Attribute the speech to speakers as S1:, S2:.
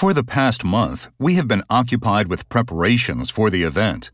S1: For the past month, we have been occupied with preparations for the event.